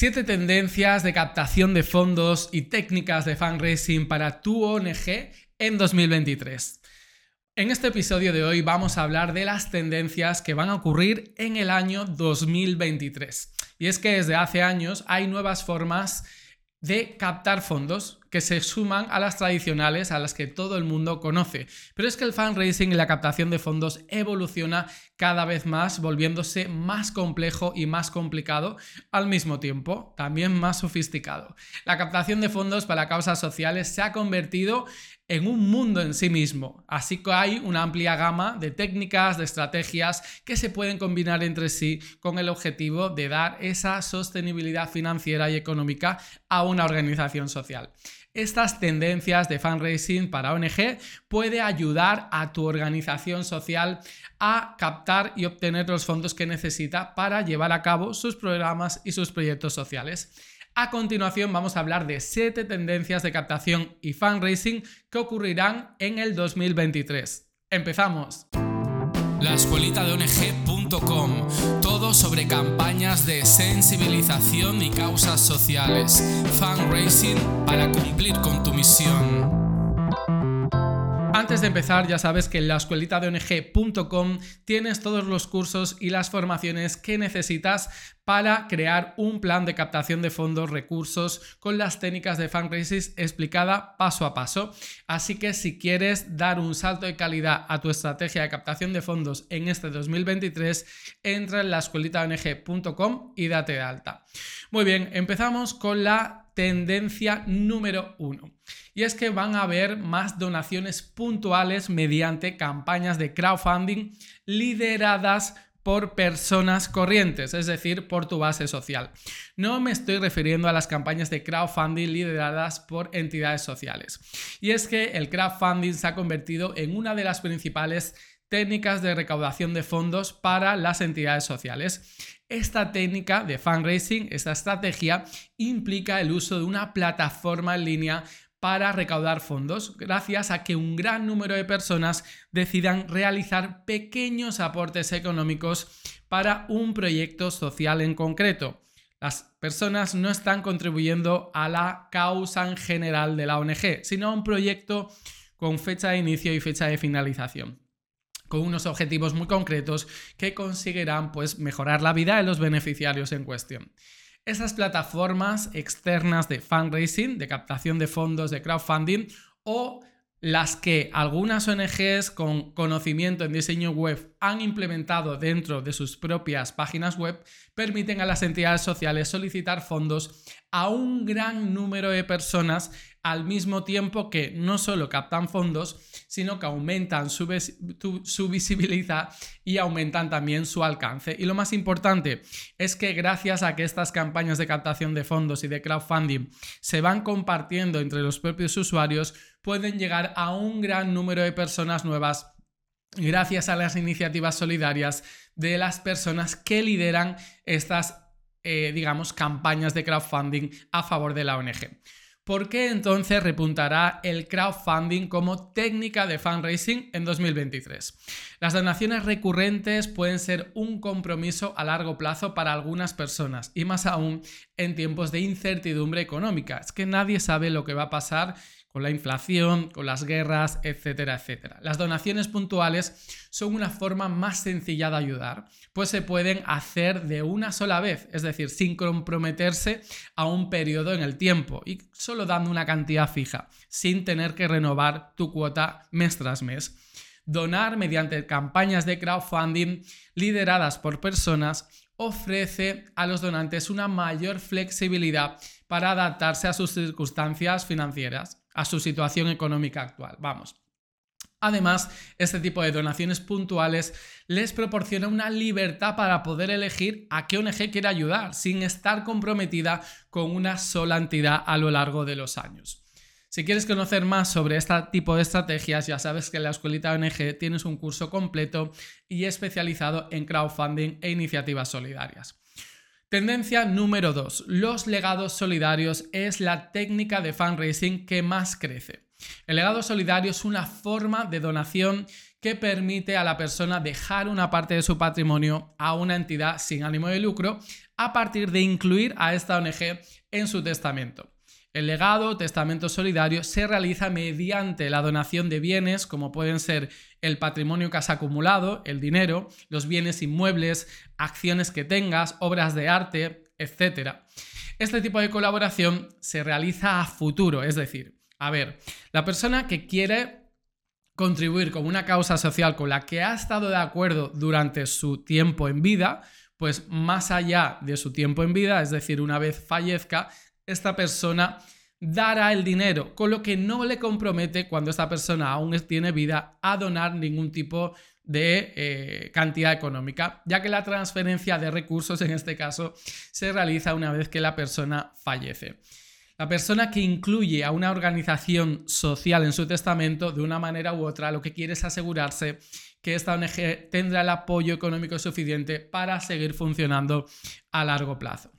Siete tendencias de captación de fondos y técnicas de fundraising para tu ONG en 2023. En este episodio de hoy vamos a hablar de las tendencias que van a ocurrir en el año 2023. Y es que desde hace años hay nuevas formas de captar fondos que se suman a las tradicionales a las que todo el mundo conoce. Pero es que el fundraising y la captación de fondos evoluciona cada vez más, volviéndose más complejo y más complicado al mismo tiempo, también más sofisticado. La captación de fondos para causas sociales se ha convertido en un mundo en sí mismo. Así que hay una amplia gama de técnicas, de estrategias que se pueden combinar entre sí con el objetivo de dar esa sostenibilidad financiera y económica a una organización social. Estas tendencias de fundraising para ONG puede ayudar a tu organización social a captar y obtener los fondos que necesita para llevar a cabo sus programas y sus proyectos sociales. A continuación vamos a hablar de 7 tendencias de captación y fundraising que ocurrirán en el 2023. ¡Empezamos! La escuelita de Todo sobre campañas de sensibilización y causas sociales. Fundraising para cumplir con tu misión. Antes de empezar, ya sabes que en la escuelita de ONG.com tienes todos los cursos y las formaciones que necesitas para crear un plan de captación de fondos, recursos con las técnicas de fundraising explicada paso a paso. Así que si quieres dar un salto de calidad a tu estrategia de captación de fondos en este 2023, entra en la escuelita ONG.com y date de alta. Muy bien, empezamos con la tendencia número uno. Y es que van a haber más donaciones puntuales mediante campañas de crowdfunding lideradas por personas corrientes, es decir, por tu base social. No me estoy refiriendo a las campañas de crowdfunding lideradas por entidades sociales. Y es que el crowdfunding se ha convertido en una de las principales técnicas de recaudación de fondos para las entidades sociales. Esta técnica de fundraising, esta estrategia, implica el uso de una plataforma en línea para recaudar fondos, gracias a que un gran número de personas decidan realizar pequeños aportes económicos para un proyecto social en concreto. Las personas no están contribuyendo a la causa en general de la ONG, sino a un proyecto con fecha de inicio y fecha de finalización con unos objetivos muy concretos que conseguirán pues, mejorar la vida de los beneficiarios en cuestión. Esas plataformas externas de fundraising, de captación de fondos, de crowdfunding o las que algunas ONGs con conocimiento en diseño web han implementado dentro de sus propias páginas web permiten a las entidades sociales solicitar fondos a un gran número de personas al mismo tiempo que no solo captan fondos, sino que aumentan su, visibilidad y aumentan también su alcance. Y lo más importante es que gracias a que estas campañas de captación de fondos y de crowdfunding se van compartiendo entre los propios usuarios, pueden llegar a un gran número de personas nuevas gracias a las iniciativas solidarias de las personas que lideran estas, eh, digamos, campañas de crowdfunding a favor de la ONG. ¿Por qué entonces repuntará el crowdfunding como técnica de fundraising en 2023? Las donaciones recurrentes pueden ser un compromiso a largo plazo para algunas personas y más aún en tiempos de incertidumbre económica. Es que nadie sabe lo que va a pasar con la inflación, con las guerras, etcétera, etcétera. Las donaciones puntuales son una forma más sencilla de ayudar, pues se pueden hacer de una sola vez, es decir, sin comprometerse a un periodo en el tiempo y solo dando una cantidad fija, sin tener que renovar tu cuota mes tras mes. Donar mediante campañas de crowdfunding lideradas por personas ofrece a los donantes una mayor flexibilidad para adaptarse a sus circunstancias financieras a su situación económica actual. Vamos. Además, este tipo de donaciones puntuales les proporciona una libertad para poder elegir a qué ONG quiere ayudar sin estar comprometida con una sola entidad a lo largo de los años. Si quieres conocer más sobre este tipo de estrategias, ya sabes que en la Escuelita ONG tienes un curso completo y especializado en crowdfunding e iniciativas solidarias. Tendencia número 2. Los legados solidarios es la técnica de fundraising que más crece. El legado solidario es una forma de donación que permite a la persona dejar una parte de su patrimonio a una entidad sin ánimo de lucro a partir de incluir a esta ONG en su testamento. El legado, testamento solidario, se realiza mediante la donación de bienes como pueden ser el patrimonio que has acumulado, el dinero, los bienes inmuebles, acciones que tengas, obras de arte, etc. Este tipo de colaboración se realiza a futuro, es decir, a ver, la persona que quiere contribuir con una causa social con la que ha estado de acuerdo durante su tiempo en vida, pues más allá de su tiempo en vida, es decir, una vez fallezca, esta persona dará el dinero, con lo que no le compromete cuando esta persona aún tiene vida a donar ningún tipo de eh, cantidad económica, ya que la transferencia de recursos en este caso se realiza una vez que la persona fallece. La persona que incluye a una organización social en su testamento, de una manera u otra, lo que quiere es asegurarse que esta ONG tendrá el apoyo económico suficiente para seguir funcionando a largo plazo.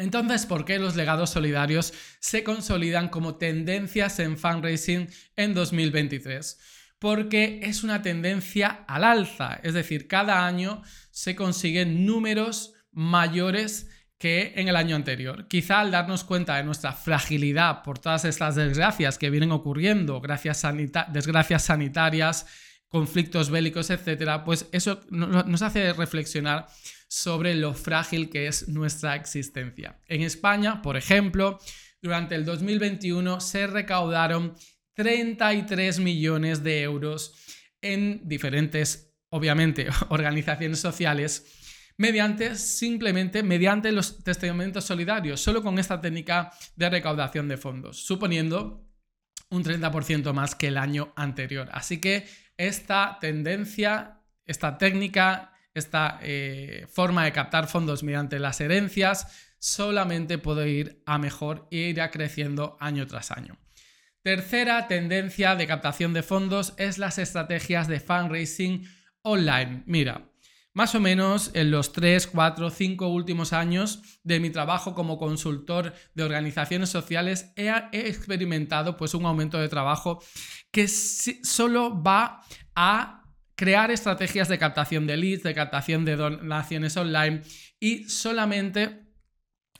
Entonces, ¿por qué los legados solidarios se consolidan como tendencias en fundraising en 2023? Porque es una tendencia al alza, es decir, cada año se consiguen números mayores que en el año anterior. Quizá al darnos cuenta de nuestra fragilidad por todas estas desgracias que vienen ocurriendo, gracias desgracias sanitarias, conflictos bélicos, etcétera, pues eso nos hace reflexionar sobre lo frágil que es nuestra existencia. En España, por ejemplo, durante el 2021 se recaudaron 33 millones de euros en diferentes, obviamente, organizaciones sociales mediante simplemente mediante los testamentos solidarios, solo con esta técnica de recaudación de fondos, suponiendo un 30% más que el año anterior. Así que esta tendencia, esta técnica esta eh, forma de captar fondos mediante las herencias solamente puede ir a mejor e irá creciendo año tras año. Tercera tendencia de captación de fondos es las estrategias de fundraising online. Mira, más o menos en los 3, 4, 5 últimos años de mi trabajo como consultor de organizaciones sociales he, experimentado pues un aumento de trabajo que solo va a crear estrategias de captación de leads, de captación de donaciones online y solamente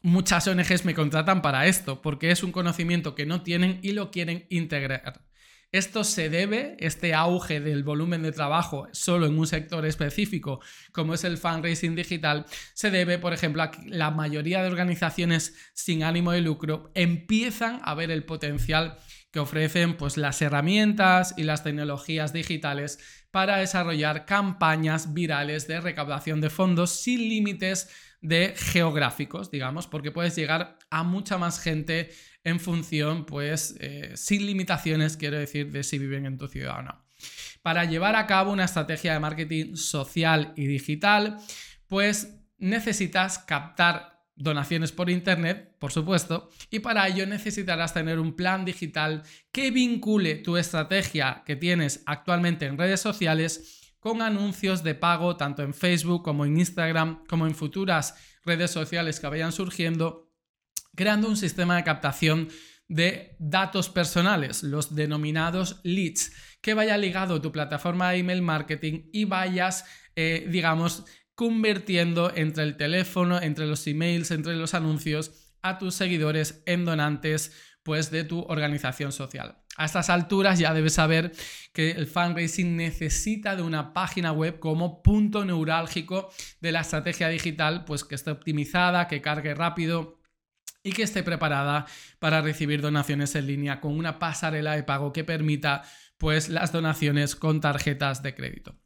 muchas ONGs me contratan para esto, porque es un conocimiento que no tienen y lo quieren integrar. Esto se debe, este auge del volumen de trabajo solo en un sector específico, como es el fundraising digital, se debe, por ejemplo, a que la mayoría de organizaciones sin ánimo de lucro empiezan a ver el potencial que ofrecen pues, las herramientas y las tecnologías digitales para desarrollar campañas virales de recaudación de fondos sin límites de geográficos, digamos, porque puedes llegar a mucha más gente en función, pues, eh, sin limitaciones, quiero decir, de si viven en tu ciudad o no. Para llevar a cabo una estrategia de marketing social y digital, pues necesitas captar donaciones por Internet, por supuesto, y para ello necesitarás tener un plan digital que vincule tu estrategia que tienes actualmente en redes sociales con anuncios de pago tanto en Facebook como en Instagram, como en futuras redes sociales que vayan surgiendo, creando un sistema de captación de datos personales, los denominados leads, que vaya ligado a tu plataforma de email marketing y vayas, eh, digamos, convirtiendo entre el teléfono, entre los emails, entre los anuncios a tus seguidores en donantes pues de tu organización social. A estas alturas ya debes saber que el fundraising necesita de una página web como punto neurálgico de la estrategia digital, pues que esté optimizada, que cargue rápido y que esté preparada para recibir donaciones en línea con una pasarela de pago que permita pues las donaciones con tarjetas de crédito.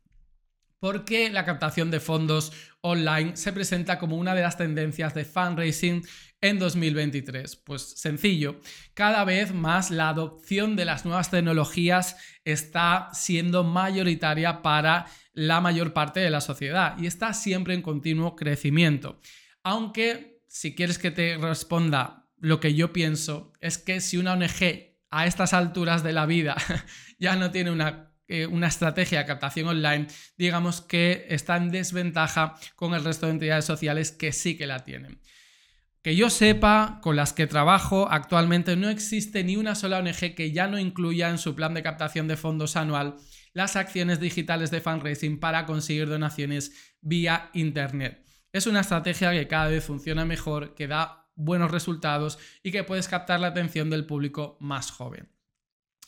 ¿Por qué la captación de fondos online se presenta como una de las tendencias de fundraising en 2023? Pues sencillo, cada vez más la adopción de las nuevas tecnologías está siendo mayoritaria para la mayor parte de la sociedad y está siempre en continuo crecimiento. Aunque, si quieres que te responda lo que yo pienso, es que si una ONG a estas alturas de la vida ya no tiene una eh, una estrategia de captación online, digamos que está en desventaja con el resto de entidades sociales que sí que la tienen. Que yo sepa, con las que trabajo actualmente no existe ni una sola ONG que ya no incluya en su plan de captación de fondos anual las acciones digitales de fundraising para conseguir donaciones vía Internet. Es una estrategia que cada vez funciona mejor, que da buenos resultados y que puedes captar la atención del público más joven.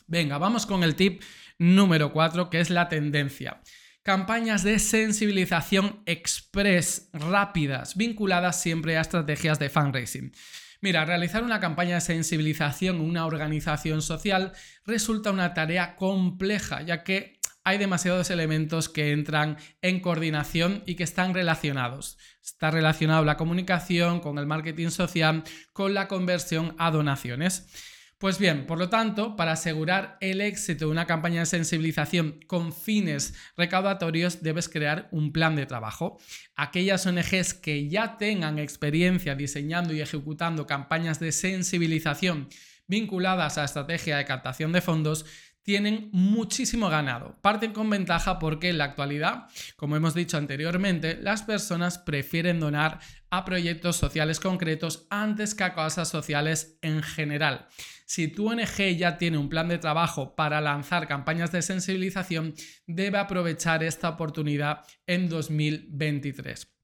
Venga, vamos con el tip número 4, que es la tendencia campañas de sensibilización express, rápidas, vinculadas siempre a estrategias de fundraising. Mira, realizar una campaña de sensibilización en una organización social resulta una tarea compleja, ya que hay demasiados elementos que entran en coordinación y que están relacionados. Está relacionado la comunicación con el marketing social, con la conversión a donaciones. Pues bien, por lo tanto, para asegurar el éxito de una campaña de sensibilización con fines recaudatorios, debes crear un plan de trabajo. Aquellas ONGs que ya tengan experiencia diseñando y ejecutando campañas de sensibilización vinculadas a estrategia de captación de fondos tienen muchísimo ganado. Parten con ventaja porque en la actualidad, como hemos dicho anteriormente, las personas prefieren donar a proyectos sociales concretos antes que a causas sociales en general. Si tu ONG ya tiene un plan de trabajo para lanzar campañas de sensibilización, debe aprovechar esta oportunidad en 2023.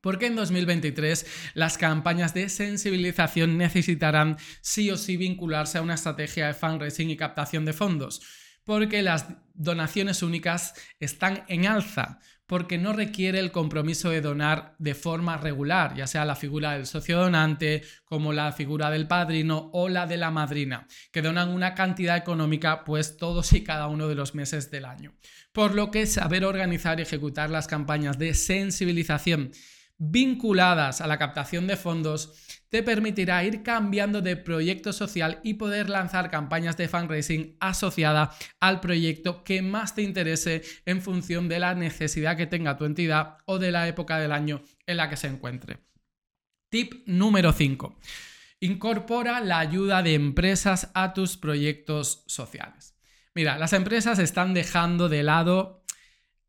Porque en 2023 las campañas de sensibilización necesitarán sí o sí vincularse a una estrategia de fundraising y captación de fondos. Porque las donaciones únicas están en alza, porque no requiere el compromiso de donar de forma regular, ya sea la figura del socio donante, como la figura del padrino o la de la madrina, que donan una cantidad económica pues todos y cada uno de los meses del año. Por lo que saber organizar y ejecutar las campañas de sensibilización vinculadas a la captación de fondos te permitirá ir cambiando de proyecto social y poder lanzar campañas de fundraising asociada al proyecto que más te interese en función de la necesidad que tenga tu entidad o de la época del año en la que se encuentre. Tip número 5. Incorpora la ayuda de empresas a tus proyectos sociales. Mira, las empresas están dejando de lado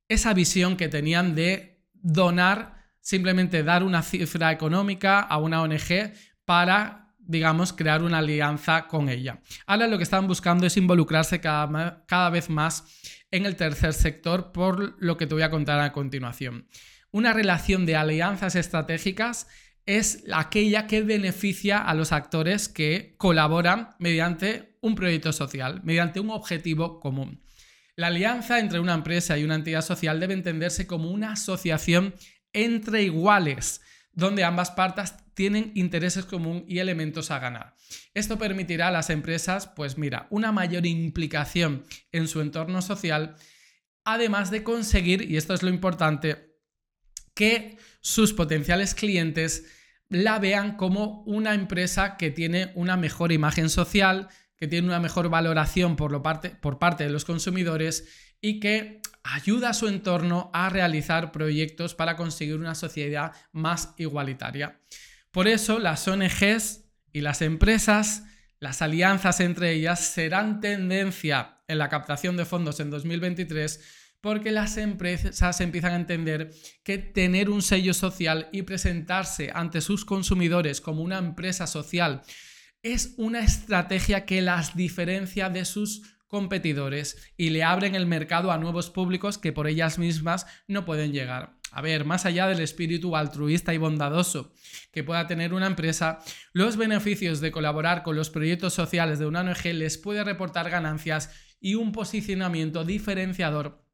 esa visión que tenían de donar simplemente dar una cifra económica a una ONG para, digamos, crear una alianza con ella. Ahora lo que están buscando es involucrarse cada, cada vez más en el tercer sector, por lo que te voy a contar a continuación. Una relación de alianzas estratégicas es aquella que beneficia a los actores que colaboran mediante un proyecto social, mediante un objetivo común. La alianza entre una empresa y una entidad social debe entenderse como una asociación entre iguales, donde ambas partes tienen intereses comunes y elementos a ganar. Esto permitirá a las empresas, pues mira, una mayor implicación en su entorno social, además de conseguir, y esto es lo importante, que sus potenciales clientes la vean como una empresa que tiene una mejor imagen social, que tiene una mejor valoración por, parte, por parte de los consumidores y que ayuda a su entorno a realizar proyectos para conseguir una sociedad más igualitaria. Por eso las ONGs y las empresas, las alianzas entre ellas serán tendencia en la captación de fondos en 2023 porque las empresas empiezan a entender que tener un sello social y presentarse ante sus consumidores como una empresa social es una estrategia que las diferencia de sus competidores y le abren el mercado a nuevos públicos que por ellas mismas no pueden llegar. A ver, más allá del espíritu altruista y bondadoso que pueda tener una empresa, los beneficios de colaborar con los proyectos sociales de una ONG les puede reportar ganancias y un posicionamiento diferenciador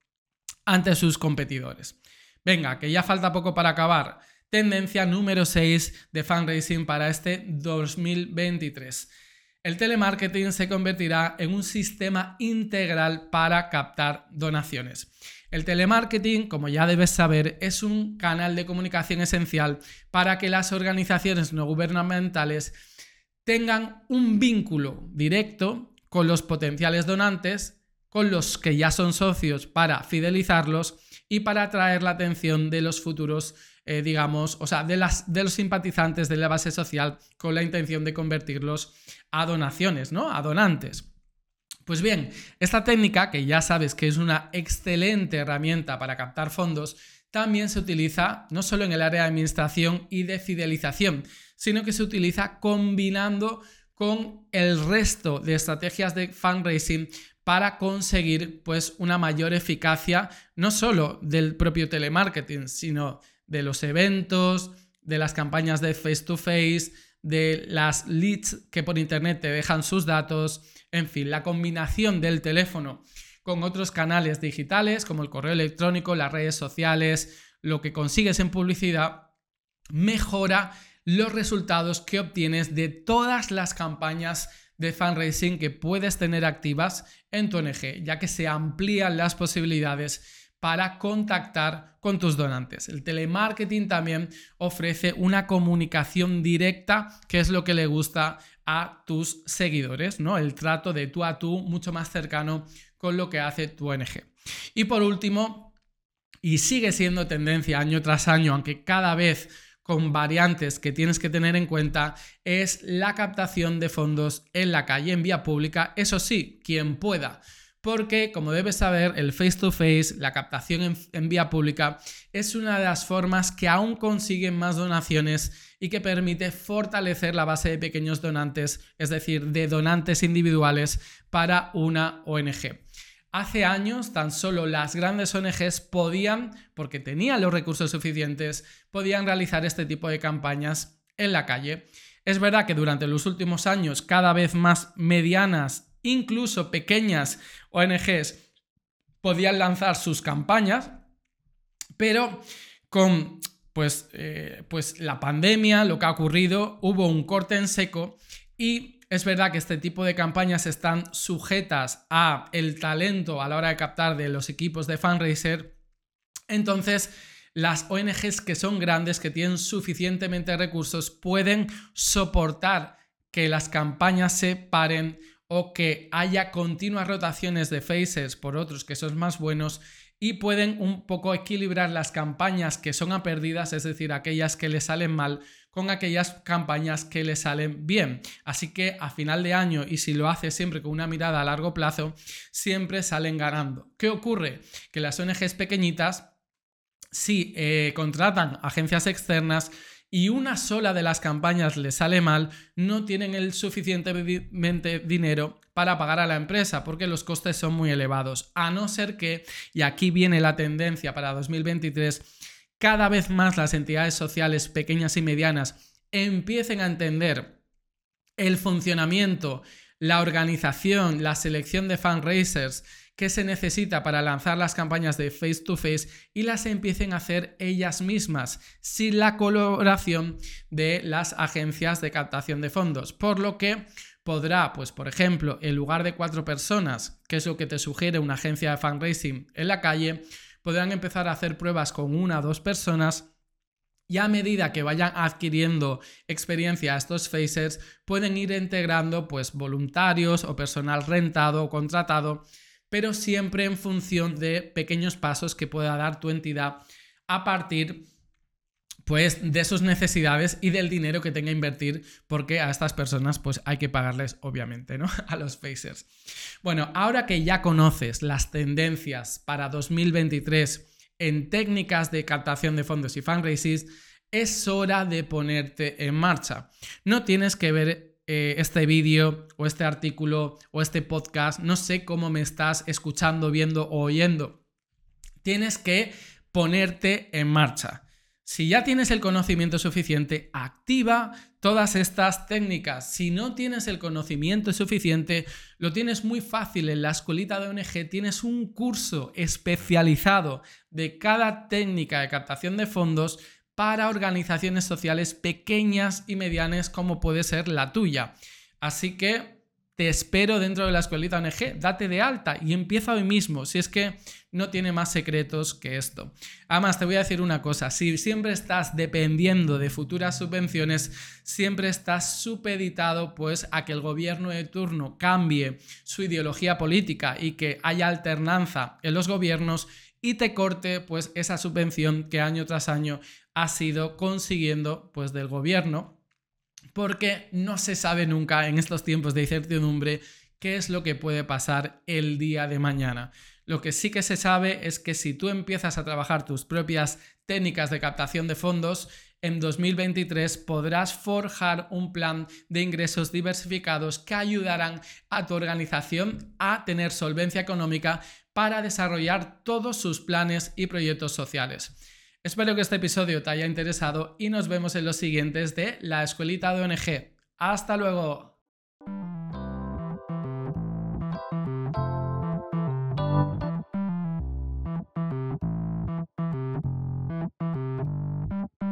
ante sus competidores. Venga, que ya falta poco para acabar. Tendencia número 6 de fundraising para este 2023 el telemarketing se convertirá en un sistema integral para captar donaciones. El telemarketing, como ya debes saber, es un canal de comunicación esencial para que las organizaciones no gubernamentales tengan un vínculo directo con los potenciales donantes, con los que ya son socios para fidelizarlos y para atraer la atención de los futuros eh, digamos, o sea, de, las, de los simpatizantes de la base social con la intención de convertirlos a donaciones, ¿no? A donantes. Pues bien, esta técnica, que ya sabes que es una excelente herramienta para captar fondos, también se utiliza no solo en el área de administración y de fidelización, sino que se utiliza combinando con el resto de estrategias de fundraising para conseguir pues una mayor eficacia no solo del propio telemarketing, sino de los eventos, de las campañas de face to face, de las leads que por internet te dejan sus datos, en fin, la combinación del teléfono con otros canales digitales como el correo electrónico, las redes sociales, lo que consigues en publicidad, mejora los resultados que obtienes de todas las campañas de fundraising que puedes tener activas en tu ONG, ya que se amplían las posibilidades para contactar con tus donantes. El telemarketing también ofrece una comunicación directa, que es lo que le gusta a tus seguidores, ¿no? El trato de tú a tú mucho más cercano con lo que hace tu ONG. Y por último, y sigue siendo tendencia año tras año, aunque cada vez con variantes que tienes que tener en cuenta es la captación de fondos en la calle, en vía pública, eso sí, quien pueda. Porque, como debes saber, el face-to-face, la captación en, vía pública, es una de las formas que aún consiguen más donaciones y que permite fortalecer la base de pequeños donantes, es decir, de donantes individuales para una ONG. Hace años tan solo las grandes ONGs podían, porque tenían los recursos suficientes, podían realizar este tipo de campañas en la calle. Es verdad que durante los últimos años cada vez más medianas, incluso pequeñas ONGs podían lanzar sus campañas, pero con pues, eh, pues la pandemia, lo que ha ocurrido, hubo un corte en seco y es verdad que este tipo de campañas están sujetas a el talento a la hora de captar de los equipos de fundraiser. Entonces, las ONGs que son grandes, que tienen suficientemente recursos, pueden soportar que las campañas se paren o que haya continuas rotaciones de faces por otros que son más buenos y pueden un poco equilibrar las campañas que son a perdidas, es decir, aquellas que le salen mal, con aquellas campañas que le salen bien. Así que a final de año, y si lo hace siempre con una mirada a largo plazo, siempre salen ganando. ¿Qué ocurre? Que las ONGs pequeñitas, si eh, contratan agencias externas, y una sola de las campañas le sale mal, no tienen el suficientemente dinero para pagar a la empresa porque los costes son muy elevados. A no ser que, y aquí viene la tendencia para 2023, cada vez más las entidades sociales pequeñas y medianas empiecen a entender el funcionamiento, la organización, la selección de fundraisers, que se necesita para lanzar las campañas de face to face y las empiecen a hacer ellas mismas sin la colaboración de las agencias de captación de fondos. Por lo que podrá, pues por ejemplo, en lugar de cuatro personas, que es lo que te sugiere una agencia de fundraising en la calle, podrán empezar a hacer pruebas con una o dos personas y a medida que vayan adquiriendo experiencia estos facers, pueden ir integrando pues voluntarios o personal rentado o contratado pero siempre en función de pequeños pasos que pueda dar tu entidad a partir pues de sus necesidades y del dinero que tenga que invertir, porque a estas personas pues hay que pagarles obviamente, ¿no? A los facers. Bueno, ahora que ya conoces las tendencias para 2023 en técnicas de captación de fondos y fundraising, es hora de ponerte en marcha. No tienes que ver eh, este vídeo o este artículo o este podcast, no sé cómo me estás escuchando, viendo o oyendo. Tienes que ponerte en marcha. Si ya tienes el conocimiento suficiente, activa todas estas técnicas. Si no tienes el conocimiento suficiente, lo tienes muy fácil. En la escuelita de ONG tienes un curso especializado de cada técnica de captación de fondos para organizaciones sociales pequeñas y medianas como puede ser la tuya. Así que te espero dentro de la escuelita ONG, date de alta y empieza hoy mismo, si es que no tiene más secretos que esto. Además, te voy a decir una cosa, si siempre estás dependiendo de futuras subvenciones, siempre estás supeditado pues a que el gobierno de turno cambie su ideología política y que haya alternanza en los gobiernos y te corte pues esa subvención que año tras año ha sido consiguiendo pues del gobierno porque no se sabe nunca en estos tiempos de incertidumbre qué es lo que puede pasar el día de mañana. Lo que sí que se sabe es que si tú empiezas a trabajar tus propias técnicas de captación de fondos, en 2023 podrás forjar un plan de ingresos diversificados que ayudarán a tu organización a tener solvencia económica para desarrollar todos sus planes y proyectos sociales. Espero que este episodio te haya interesado y nos vemos en los siguientes de La Escuelita de ONG. Hasta luego.